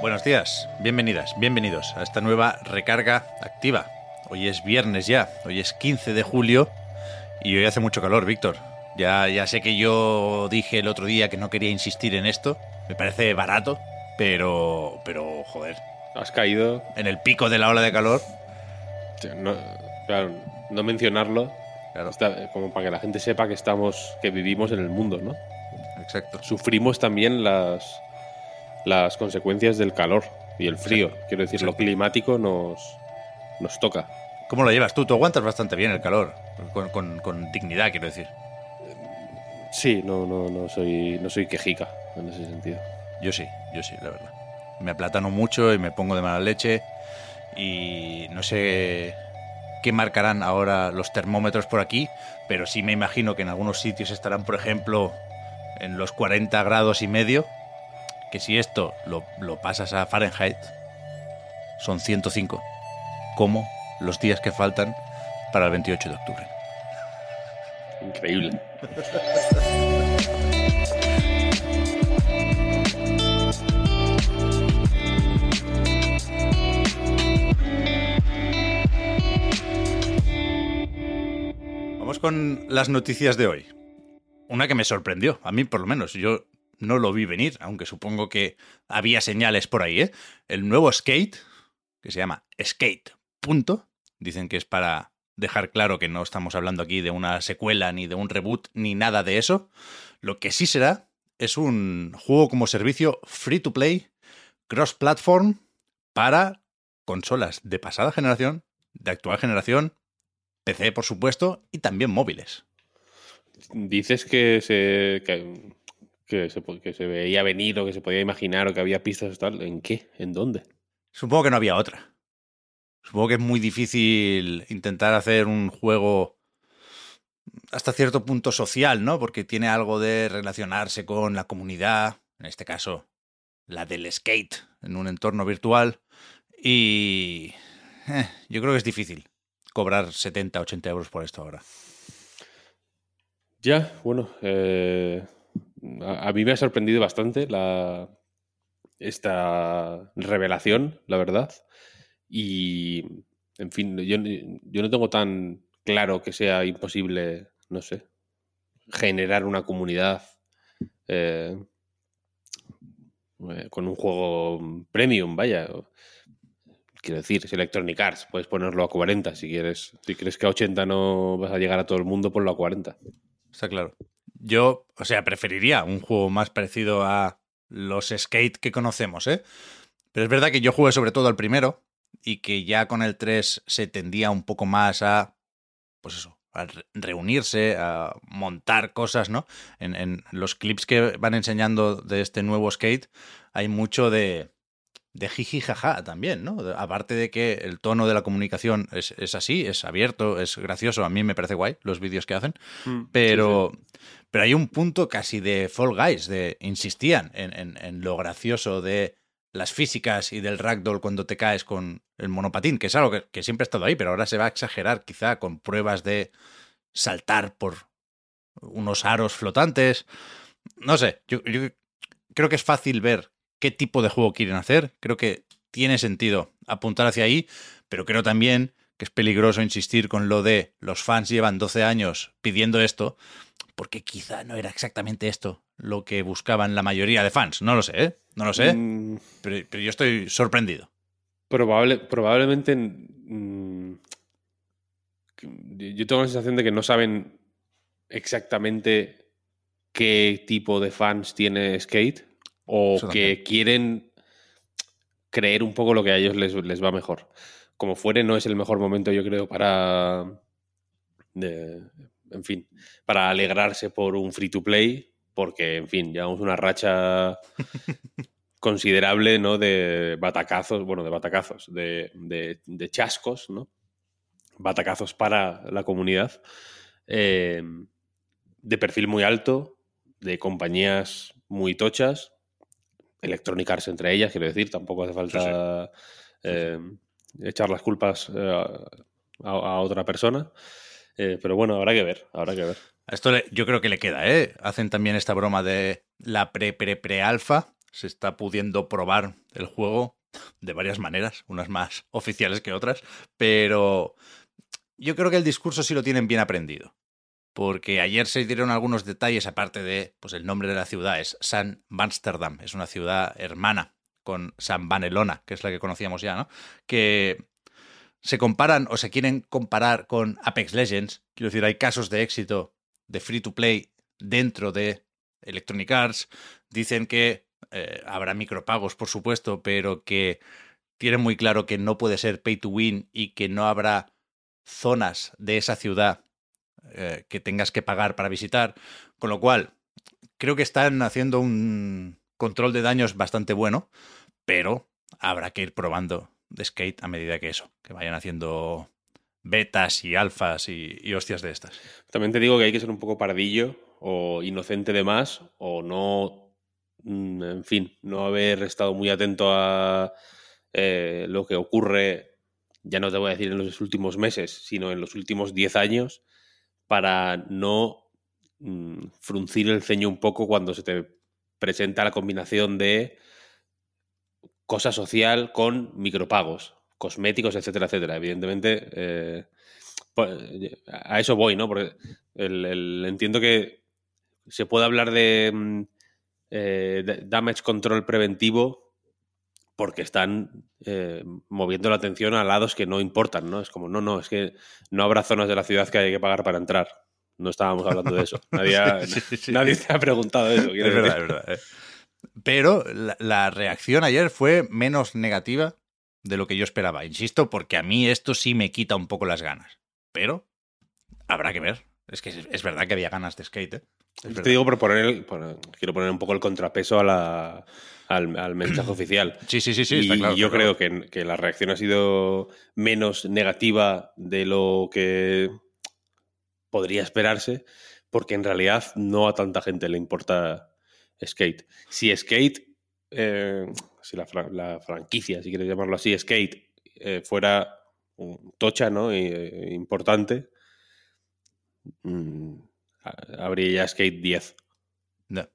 Buenos días, bienvenidas, bienvenidos a esta nueva recarga activa. Hoy es viernes ya, hoy es 15 de julio y hoy hace mucho calor, Víctor. Ya, ya sé que yo dije el otro día que no quería insistir en esto, me parece barato, pero, pero joder, Has caído. en el pico de la ola de calor, No, claro, no mencionarlo. Claro. está- como para que la gente sepa que estamos, que vivimos en el mundo, ¿no? exacto. Sufrimos también las, las consecuencias del calor y el frío. Quiero decir, lo climático nos, nos toca. ¿Cómo lo llevas tú? Tú aguantas bastante bien el calor, con, con- con dignidad, quiero decir. Sí, no, no, no soy, no soy quejica en ese sentido. Yo sí, yo sí, la verdad. Me aplatano mucho y me pongo de mala leche y no sé qué marcarán ahora los termómetros por aquí, pero sí me imagino que en algunos sitios estarán, por ejemplo, en los 40 grados y medio, que si esto lo, lo pasas a Fahrenheit, son 105, como los días que faltan para el 28 de octubre. Increíble. Vamos con las noticias de hoy. Una que me sorprendió, a mí por lo menos. Yo no lo vi venir, aunque supongo que había señales por ahí, ¿eh? El nuevo Skate, que se llama Skate. Punto. Dicen que es para dejar claro que no estamos hablando aquí de una secuela, ni de un reboot, ni nada de eso. Lo que sí será es un juego como servicio free to play, cross-platform, para consolas de pasada generación, de actual generación, PC, por supuesto, y también móviles. Dices que se, que se, que se veía venir o que se podía imaginar o que había pistas tal. ¿En qué? ¿En dónde? Supongo que no había otra. Supongo que es muy difícil intentar hacer un juego hasta cierto punto social, ¿no? Porque tiene algo de relacionarse con la comunidad, en este caso la del skate, en un entorno virtual. Y eh, yo creo que es difícil cobrar 70, 80 euros por esto ahora. Ya, bueno, eh, a, mí me ha sorprendido bastante la, esta revelación, la verdad. Y, en fin, yo, yo no tengo tan claro que sea imposible, no sé, generar una comunidad eh, eh, con un juego premium, vaya. Quiero decir, es Electronic Arts, puedes ponerlo a 40 si quieres. Si crees que a 80 no vas a llegar a todo el mundo, ponlo a 40. Está claro. Yo, o sea, preferiría un juego más parecido a los skate que conocemos, ¿eh? Pero es verdad que yo jugué sobre todo al primero y que ya con el 3 se tendía un poco más a, pues eso, a re- reunirse, a montar cosas, ¿no? En, en los clips que van enseñando de este nuevo skate hay mucho de, de jiji jaja también, ¿no? Aparte de que el tono de la comunicación es, es así, es abierto, es gracioso, a mí me parece guay los vídeos que hacen, pero, pero hay un punto casi de Fall Guys, de insistían en, en- en lo gracioso de las físicas y del ragdoll cuando te caes con el monopatín, que es algo que, que siempre ha estado ahí, pero ahora se va a exagerar quizá con pruebas de saltar por unos aros flotantes. No sé, yo, yo creo que es fácil ver qué tipo de juego quieren hacer. Creo que tiene sentido apuntar hacia ahí, pero creo también que es peligroso insistir con lo de los fans llevan 12 años pidiendo esto, porque quizá no era exactamente esto lo que buscaban la mayoría de fans. No lo sé, ¿eh? No lo sé, Mm, pero, pero yo estoy sorprendido. probable, probablemente. mm, yo tengo la sensación de que no saben exactamente qué tipo de fans tiene Skate o que quieren creer un poco lo que a ellos les, les va mejor. Como fuere, no es el mejor momento, yo creo, para. de- en fin, para alegrarse por un free to play. porque, en fin, llevamos una racha considerable, ¿no? De batacazos, bueno, de batacazos, de, de, chascos, ¿no? Batacazos para la comunidad, eh, de perfil muy alto, de compañías muy tochas, Electronic Arts entre ellas, quiero decir, tampoco hace falta eh, echar las culpas eh, a, otra persona. pero bueno, habrá que ver, habrá que ver. esto yo creo que le queda, ¿eh? Hacen también esta broma de la pre-pre-pre-alfa, se está pudiendo probar el juego de varias maneras, unas más oficiales que otras, pero yo creo que el discurso sí lo tienen bien aprendido. Porque ayer se dieron algunos detalles, aparte de, pues el nombre de la ciudad es San Amsterdam, es una ciudad hermana con San Vanelona, que es la que conocíamos ya, ¿no? Que se comparan o se quieren comparar con Apex Legends. Quiero decir, hay casos de éxito de free to play dentro de Electronic Arts. Dicen que eh, habrá micropagos, por supuesto, pero que tienen muy claro que no puede ser pay to win y que no habrá zonas de esa ciudad eh, que tengas que pagar para visitar. Con lo cual, creo que están haciendo un control de daños bastante bueno, pero habrá que ir probando de skate a medida que eso, que vayan haciendo betas y alfas y, hostias de estas. También te digo que hay que ser un poco pardillo o inocente de más o no Mm, en fin, no haber estado muy atento a eh, lo que ocurre, ya no te voy a decir en los últimos meses, sino en los últimos 10 años, para no mm, fruncir el ceño un poco cuando se te presenta la combinación de cosa social con micropagos, cosméticos, etcétera, etcétera. Evidentemente, eh, pues, a eso voy, ¿no? Porque entiendo que se puede hablar de mm, eh, damage control preventivo porque están eh, moviendo la atención a lados que no importan, ¿no? Es como, no, no, es que no habrá zonas de la ciudad que hay que pagar para entrar. No estábamos hablando de eso. Nadie, nadie te ha preguntado eso. Es verdad, es verdad. Eh. Pero la, la, reacción ayer fue menos negativa de lo que yo esperaba. Insisto, porque a mí esto sí me quita un poco las ganas. Pero habrá que ver. Es que es verdad que había ganas de skate. ¿eh? Te digo por poner, quiero poner un poco el contrapeso a la, al, mensaje oficial. Sí, sí, sí, sí. Y yo creo que, que, la reacción ha sido menos negativa de lo que podría esperarse, porque en realidad no a tanta gente le importa Skate. Si Skate, eh, si la, franquicia, si quieres llamarlo así, Skate, eh, fuera tocha, ¿no? E, importante. Mm, habría ya Skate 10. No,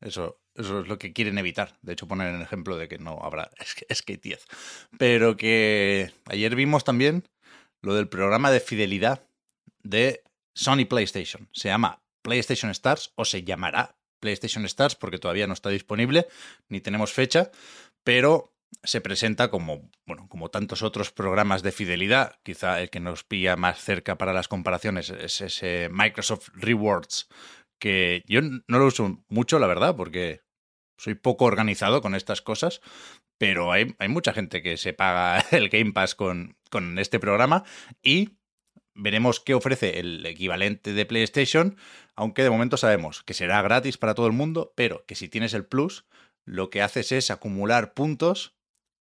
eso, eso es lo que quieren evitar. De hecho, poner el ejemplo de que no habrá Skate 10. Pero que ayer vimos también lo del programa de fidelidad de Sony PlayStation. Se llama PlayStation Stars o se llamará PlayStation Stars porque todavía no está disponible ni tenemos fecha, pero se presenta como, bueno, como tantos otros programas de fidelidad. Quizá el que nos pilla más cerca para las comparaciones es ese Microsoft Rewards, que yo no lo uso mucho, la verdad, porque soy poco organizado con estas cosas, pero hay, hay mucha gente que se paga el Game Pass con, con este programa y veremos qué ofrece el equivalente de PlayStation, aunque de momento sabemos que será gratis para todo el mundo, pero que si tienes el Plus, lo que haces es acumular puntos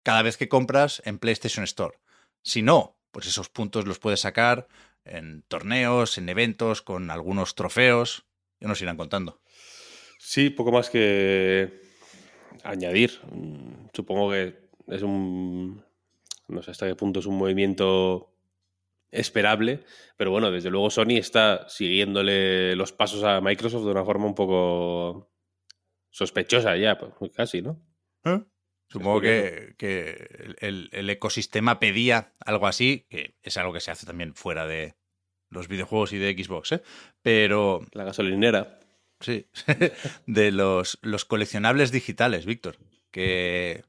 cada vez que compras en PlayStation Store. Si no, pues esos puntos los puedes sacar en torneos, en eventos, con algunos trofeos. Ya nos irán contando. Sí, poco más que añadir. Mm, supongo que es un. No sé hasta qué punto es un movimiento esperable, pero bueno, desde luego Sony está siguiéndole los pasos a Microsoft de una forma un poco sospechosa ya, pues, casi, ¿no? ¿Eh? Supongo que, el, ecosistema pedía algo así, que es algo que se hace también fuera de los videojuegos y de Xbox, ¿eh? Pero... La gasolinera. Sí, de los, los coleccionables digitales, Víctor, que...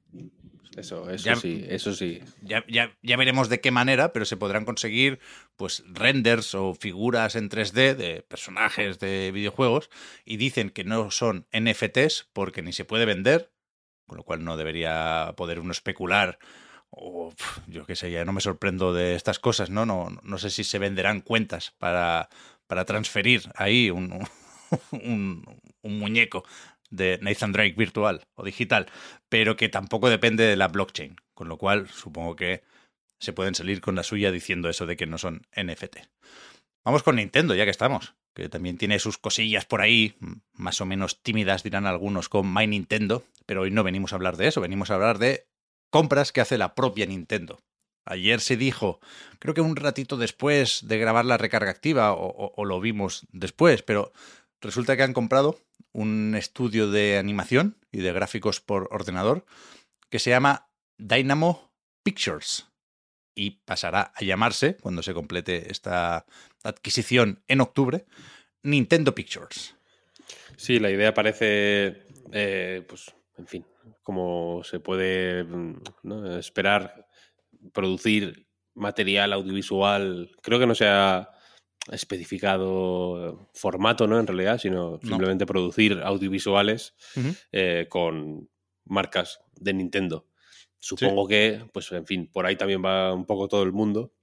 Eso, eso sí, eso sí. Ya, ya, ya, veremos de qué manera, pero se podrán conseguir pues renders o figuras en 3D de personajes de videojuegos y dicen que no son NFTs porque ni se puede vender, con lo cual no debería poder uno especular o yo qué sé, ya no me sorprendo de estas cosas, ¿no? No, no sé si se venderán cuentas para, para transferir ahí un, un muñeco de Nathan Drake virtual o digital, pero que tampoco depende de la blockchain, con lo cual supongo que se pueden salir con la suya diciendo eso de que no son NFT. Vamos con Nintendo, ya que estamos, que también tiene sus cosillas por ahí, más o menos tímidas dirán algunos con My Nintendo, pero hoy no venimos a hablar de eso, venimos a hablar de compras que hace la propia Nintendo. Ayer se dijo, creo que un ratito después de grabar la recarga activa, o, o lo vimos después, pero resulta que han comprado un estudio de animación y de gráficos por ordenador que se llama Dynamo Pictures y pasará a llamarse, cuando se complete esta adquisición en octubre, Nintendo Pictures. Sí, la idea parece, eh, pues, en fin, como se puede ¿no? esperar producir material audiovisual. Creo que no se ha especificado formato, ¿no? En realidad, sino simplemente producir audiovisuales eh, con marcas de Nintendo. Supongo que, pues, en fin, por ahí también va un poco todo el mundo.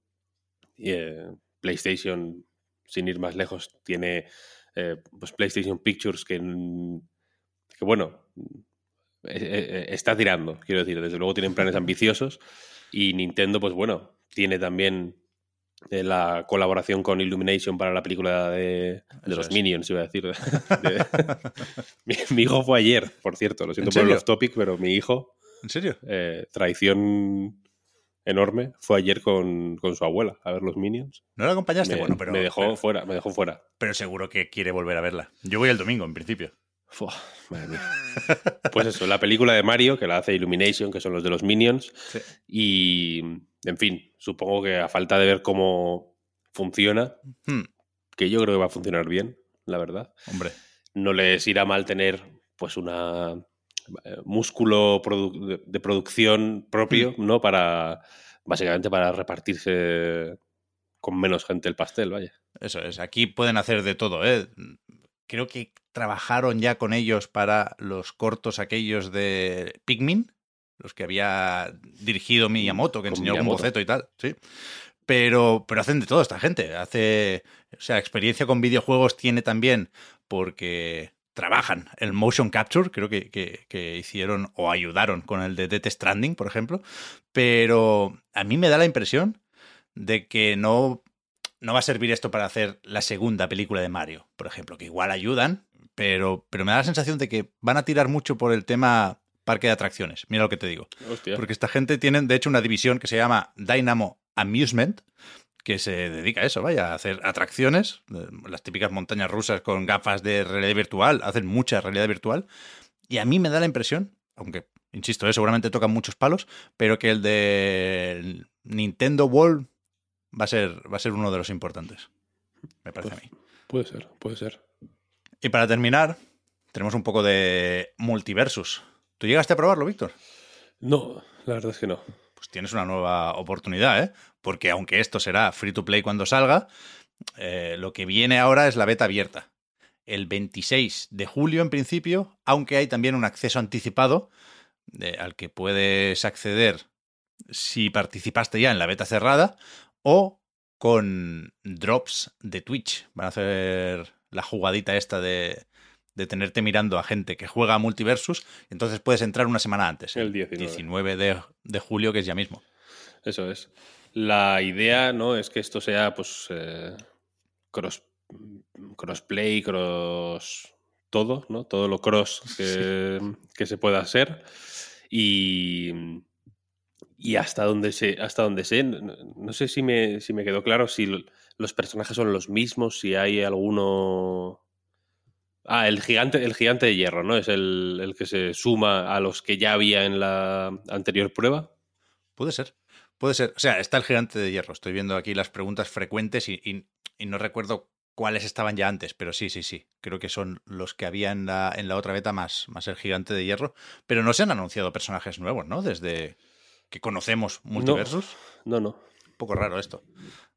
Y, eh, PlayStation, sin ir más lejos, tiene eh, pues PlayStation Pictures que, que bueno, está tirando, quiero decir. Desde luego tienen planes ambiciosos. Y Nintendo, pues bueno, tiene también eh, la colaboración con Illumination para la película de, los Minions, iba a decir. mi, hijo fue ayer, por cierto, lo siento por el topic, pero mi hijo. ¿En serio? Eh, traición enorme. Fue ayer con, su abuela a ver los Minions. ¿No la acompañaste? bueno, pero. Me dejó fuera, me dejó fuera. Pero seguro que quiere volver a verla. Yo voy el domingo, en principio. Pues eso, la película de Mario, que la hace Illumination, que son los de los Minions. Y, en fin, supongo que a falta de ver cómo funciona, hmm. que yo creo que va a funcionar bien, la verdad. Hombre. No les irá mal tener, pues, una eh, músculo de producción propio, hmm. ¿no? Para, básicamente, para repartirse con menos gente el pastel, vaya. Eso es, aquí pueden hacer de todo, ¿eh? Creo que trabajaron ya con ellos para los cortos aquellos de Pikmin, los que había dirigido Miyamoto, que enseñó algún boceto y tal, sí. Pero, pero hacen de todo esta gente. Hace. O sea, experiencia con videojuegos tiene también porque trabajan el motion capture, creo que, que, hicieron o ayudaron con el de Death Stranding, por ejemplo. Pero a mí me da la impresión de que no, no va a servir esto para hacer la segunda película de Mario, por ejemplo, que igual ayudan, pero, pero me da la sensación de que van a tirar mucho por el tema parque de atracciones. Mira lo que te digo. Porque esta gente tiene, de hecho, una división que se llama Dynamo Amusement, que se dedica a eso, vaya, a hacer atracciones, eh, las típicas montañas rusas con gafas de realidad virtual, hacen mucha realidad virtual. Y a mí me da la impresión, aunque, insisto, eh, seguramente tocan muchos palos, pero que el de Nintendo World va a ser, va a ser uno de los importantes. Me parece a mí. Puede ser, puede ser. Y para terminar, tenemos un poco de multiversus. ¿Tú llegaste a probarlo, Víctor? No, la verdad es que no. Pues tienes una nueva oportunidad, ¿eh? Porque aunque esto será free to play cuando salga, eh, lo que viene ahora es la beta abierta. El 26 de julio, en principio, aunque hay también un acceso anticipado eh, al que puedes acceder si participaste ya en la beta cerrada o con drops de Twitch. Van a hacer la jugadita esta de, de tenerte mirando a gente que juega a Multiversus, entonces puedes entrar una semana antes, el 19, de, julio, que es ya mismo. Eso es. La idea, ¿no? Es que esto sea, pues, eh, cross, crossplay, cross todo, ¿no? Todo lo cross que, que se pueda hacer. Y, y hasta donde sé, hasta donde sé, no, sé si me, si me quedó claro si los personajes son los mismos, si hay alguno. Ah, el gigante, el gigante de hierro, ¿no? Es el, que se suma a los que ya había en la anterior prueba. Puede ser. Puede ser. O sea, está el gigante de hierro. Estoy viendo aquí las preguntas frecuentes y, y, no recuerdo cuáles estaban ya antes, pero sí, sí, sí. Creo que son los que había en la, en la otra beta más, más el gigante de hierro. Pero no se han anunciado personajes nuevos, ¿no? Desde que conocemos multiversos. No, no, Un poco raro esto.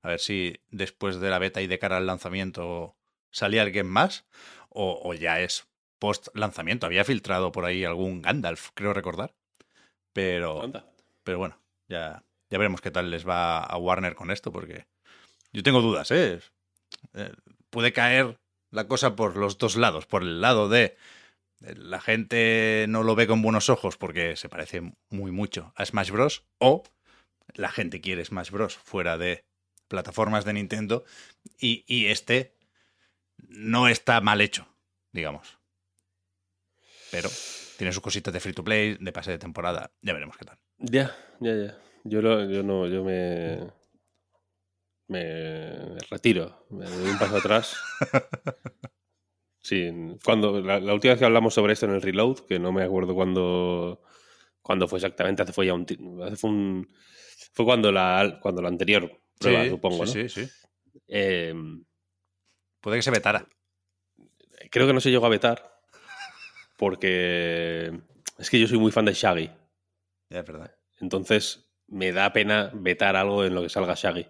A ver si después de la beta y de cara al lanzamiento salía alguien más o, ya es post lanzamiento. Había filtrado por ahí algún Gandalf, creo recordar. Pero, pero bueno, ya, ya veremos qué tal les va a Warner con esto porque yo tengo dudas, ¿eh? eh puede caer la cosa por los dos lados. Por el lado de la gente no lo ve con buenos ojos porque se parece muy mucho a Smash Bros. O la gente quiere Smash Bros. fuera de plataformas de Nintendo y, y este no está mal hecho, digamos. Pero tiene sus cositas de free to play, de pase de temporada. Ya veremos qué tal. Ya, ya, ya. Yo, lo, yo no, yo me. Me retiro, me doy un paso atrás. Sí, cuando la, última vez que hablamos sobre esto en el reload, que no me acuerdo cuándo, cuándo fue exactamente, hace fue ya un, hace fue, un fue cuando la cuando la anterior prueba, supongo, sí, ¿no? Sí, sí. Eh, Puede que se vetara. Creo que no se llegó a vetar porque es que yo soy muy fan de Shaggy. Ya, es verdad. Entonces me da pena vetar algo en lo que salga Shaggy.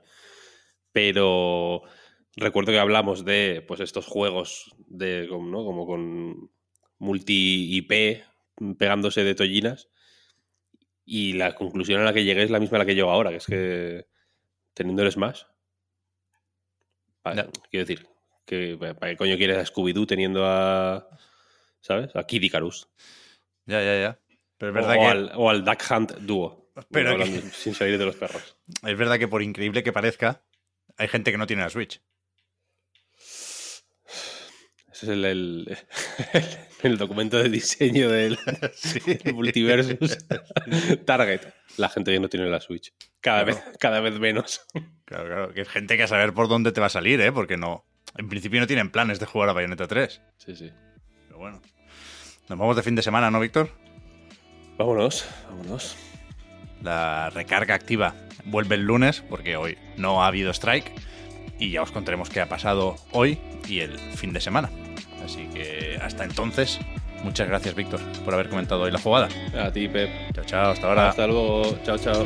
Pero recuerdo que hablamos de pues estos juegos de ¿no? como con multi IP pegándose de tollinas y la conclusión a la que llegué es la misma a la que llego ahora, que es que teniendo el Smash quiero decir que para qué coño quieres a Scooby-Doo teniendo a ¿sabes? a Kid Icarus. Ya, ya, ya. Pero es verdad o, que... al, o al Duck Hunt Duo. Pero que... sin salir de los perros. es verdad que por increíble que parezca hay gente que no tiene la Switch es el, el, el, documento de diseño del sí. Multiversus. Target. La gente que no tiene la Switch. Cada, claro. vez, cada vez menos. Claro, claro. Que es gente que a saber por dónde te va a salir, ¿eh? Porque no. En principio no tienen planes de jugar a Bayonetta 3. Sí, sí. Pero bueno. Nos vamos de fin de semana, ¿no, Víctor? Vámonos, vámonos. La recarga activa vuelve el lunes, porque hoy no ha habido strike. Y ya os contaremos qué ha pasado hoy y el fin de semana. Así que hasta entonces, muchas gracias, Víctor, por haber comentado hoy la jugada. A ti, Pep. Chao, chao, hasta ahora. Hasta luego. Chao, chao.